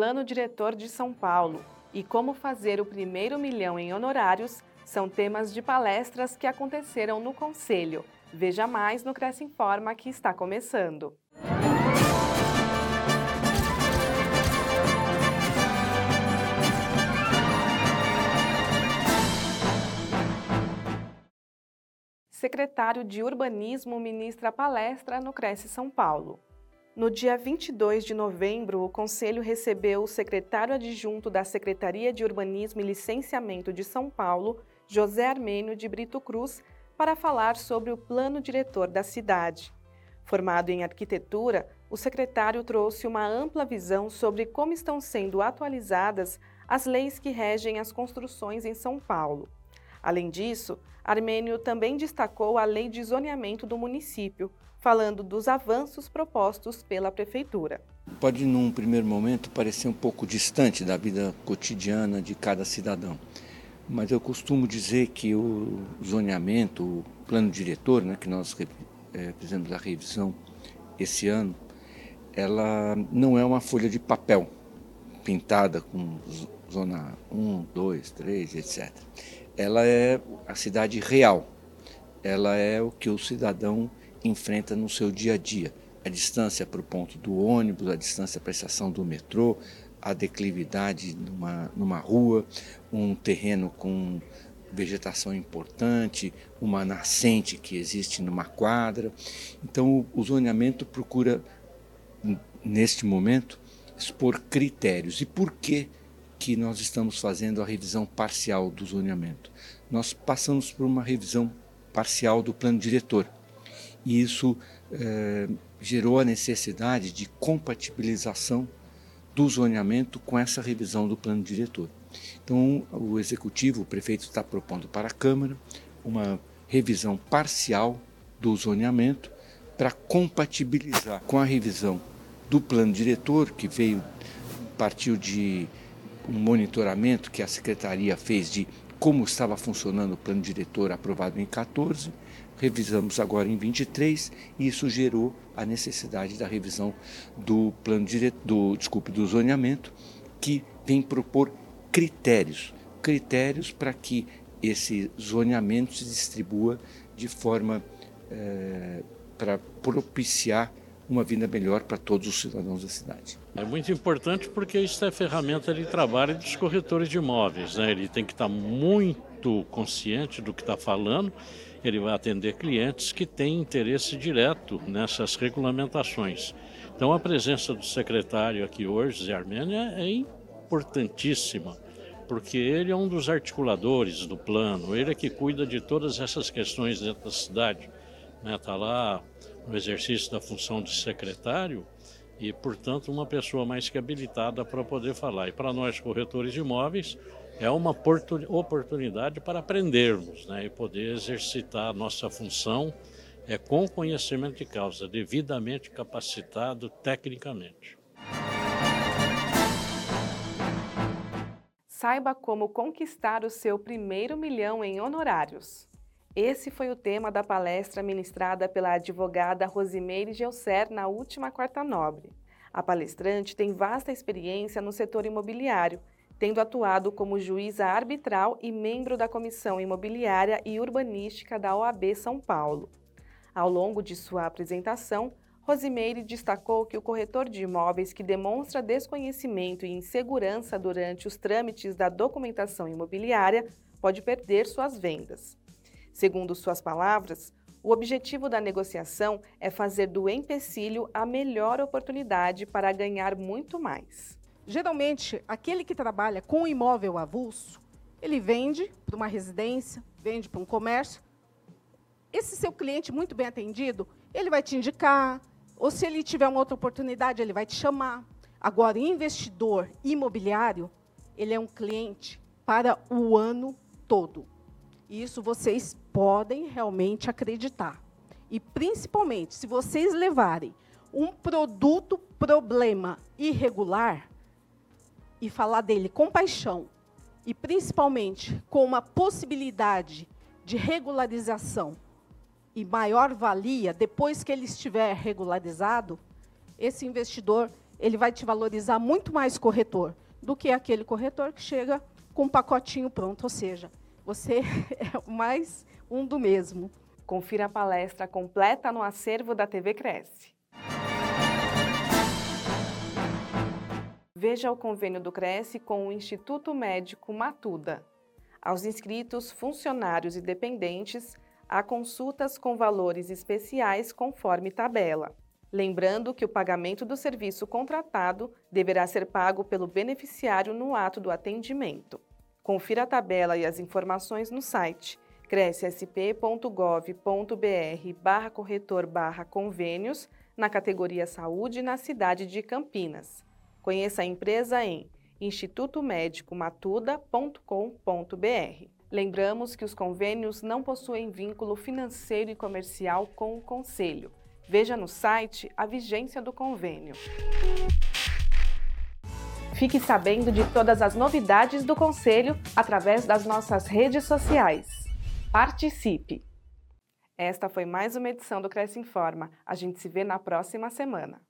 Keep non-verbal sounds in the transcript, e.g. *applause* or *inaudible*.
Plano Diretor de São Paulo e como fazer o primeiro milhão em honorários são temas de palestras que aconteceram no Conselho. Veja mais no Cresce Informa que está começando. Secretário de Urbanismo ministra palestra no Cresce São Paulo. No dia 22 de novembro, o Conselho recebeu o secretário adjunto da Secretaria de Urbanismo e Licenciamento de São Paulo, José Armênio de Brito Cruz, para falar sobre o plano diretor da cidade. Formado em arquitetura, o secretário trouxe uma ampla visão sobre como estão sendo atualizadas as leis que regem as construções em São Paulo. Além disso, Armênio também destacou a lei de zoneamento do município, falando dos avanços propostos pela prefeitura. Pode, num primeiro momento, parecer um pouco distante da vida cotidiana de cada cidadão, mas eu costumo dizer que o zoneamento, o plano diretor, né, que nós é, fizemos a revisão esse ano, ela não é uma folha de papel pintada com zona 1, 2, 3, etc ela é a cidade real. Ela é o que o cidadão enfrenta no seu dia a dia. A distância para o ponto do ônibus, a distância para a estação do metrô, a declividade numa, numa rua, um terreno com vegetação importante, uma nascente que existe numa quadra. Então, o zoneamento procura, neste momento, expor critérios. E por que que nós estamos fazendo a revisão parcial do zoneamento. Nós passamos por uma revisão parcial do plano diretor e isso eh, gerou a necessidade de compatibilização do zoneamento com essa revisão do plano diretor. Então, o executivo, o prefeito está propondo para a Câmara uma revisão parcial do zoneamento para compatibilizar com a revisão do plano diretor que veio partiu de um monitoramento que a secretaria fez de como estava funcionando o plano diretor aprovado em 14, revisamos agora em 23 e isso gerou a necessidade da revisão do plano diretor, do, desculpe, do zoneamento, que vem propor critérios, critérios para que esse zoneamento se distribua de forma é, para propiciar uma vida melhor para todos os cidadãos da cidade. É muito importante porque isso é ferramenta de trabalho dos corretores de imóveis. Né? Ele tem que estar muito consciente do que está falando. Ele vai atender clientes que têm interesse direto nessas regulamentações. Então, a presença do secretário aqui hoje, Zé Armênia, é importantíssima, porque ele é um dos articuladores do plano, ele é que cuida de todas essas questões dentro da cidade. Está né? Tá lá no exercício da função de secretário e, portanto, uma pessoa mais que habilitada para poder falar. E para nós, corretores de imóveis, é uma oportunidade para aprendermos né, e poder exercitar a nossa função é, com conhecimento de causa, devidamente capacitado tecnicamente. Saiba como conquistar o seu primeiro milhão em honorários. Esse foi o tema da palestra ministrada pela advogada Rosimeire Gelser na última quarta nobre. A palestrante tem vasta experiência no setor imobiliário, tendo atuado como juíza arbitral e membro da Comissão Imobiliária e Urbanística da OAB São Paulo. Ao longo de sua apresentação, Rosimeire destacou que o corretor de imóveis que demonstra desconhecimento e insegurança durante os trâmites da documentação imobiliária pode perder suas vendas. Segundo suas palavras, o objetivo da negociação é fazer do empecilho a melhor oportunidade para ganhar muito mais. Geralmente, aquele que trabalha com imóvel avulso, ele vende para uma residência, vende para um comércio. Esse seu cliente muito bem atendido, ele vai te indicar, ou se ele tiver uma outra oportunidade, ele vai te chamar. Agora, investidor imobiliário, ele é um cliente para o ano todo. Isso vocês podem realmente acreditar. E principalmente, se vocês levarem um produto problema irregular e falar dele com paixão e principalmente com uma possibilidade de regularização e maior valia depois que ele estiver regularizado, esse investidor ele vai te valorizar muito mais corretor do que aquele corretor que chega com um pacotinho pronto, ou seja, você *laughs* é mais um do mesmo. Confira a palestra completa no acervo da TV Cresce. Veja o convênio do Cresce com o Instituto Médico Matuda. Aos inscritos, funcionários e dependentes, há consultas com valores especiais conforme tabela. Lembrando que o pagamento do serviço contratado deverá ser pago pelo beneficiário no ato do atendimento. Confira a tabela e as informações no site crescsp.gov.br barra corretor barra convênios na categoria Saúde na cidade de Campinas. Conheça a empresa em institutomedicomatuda.com.br. Lembramos que os convênios não possuem vínculo financeiro e comercial com o Conselho. Veja no site a vigência do convênio. Fique sabendo de todas as novidades do Conselho através das nossas redes sociais. Participe! Esta foi mais uma edição do Cresce Informa. A gente se vê na próxima semana.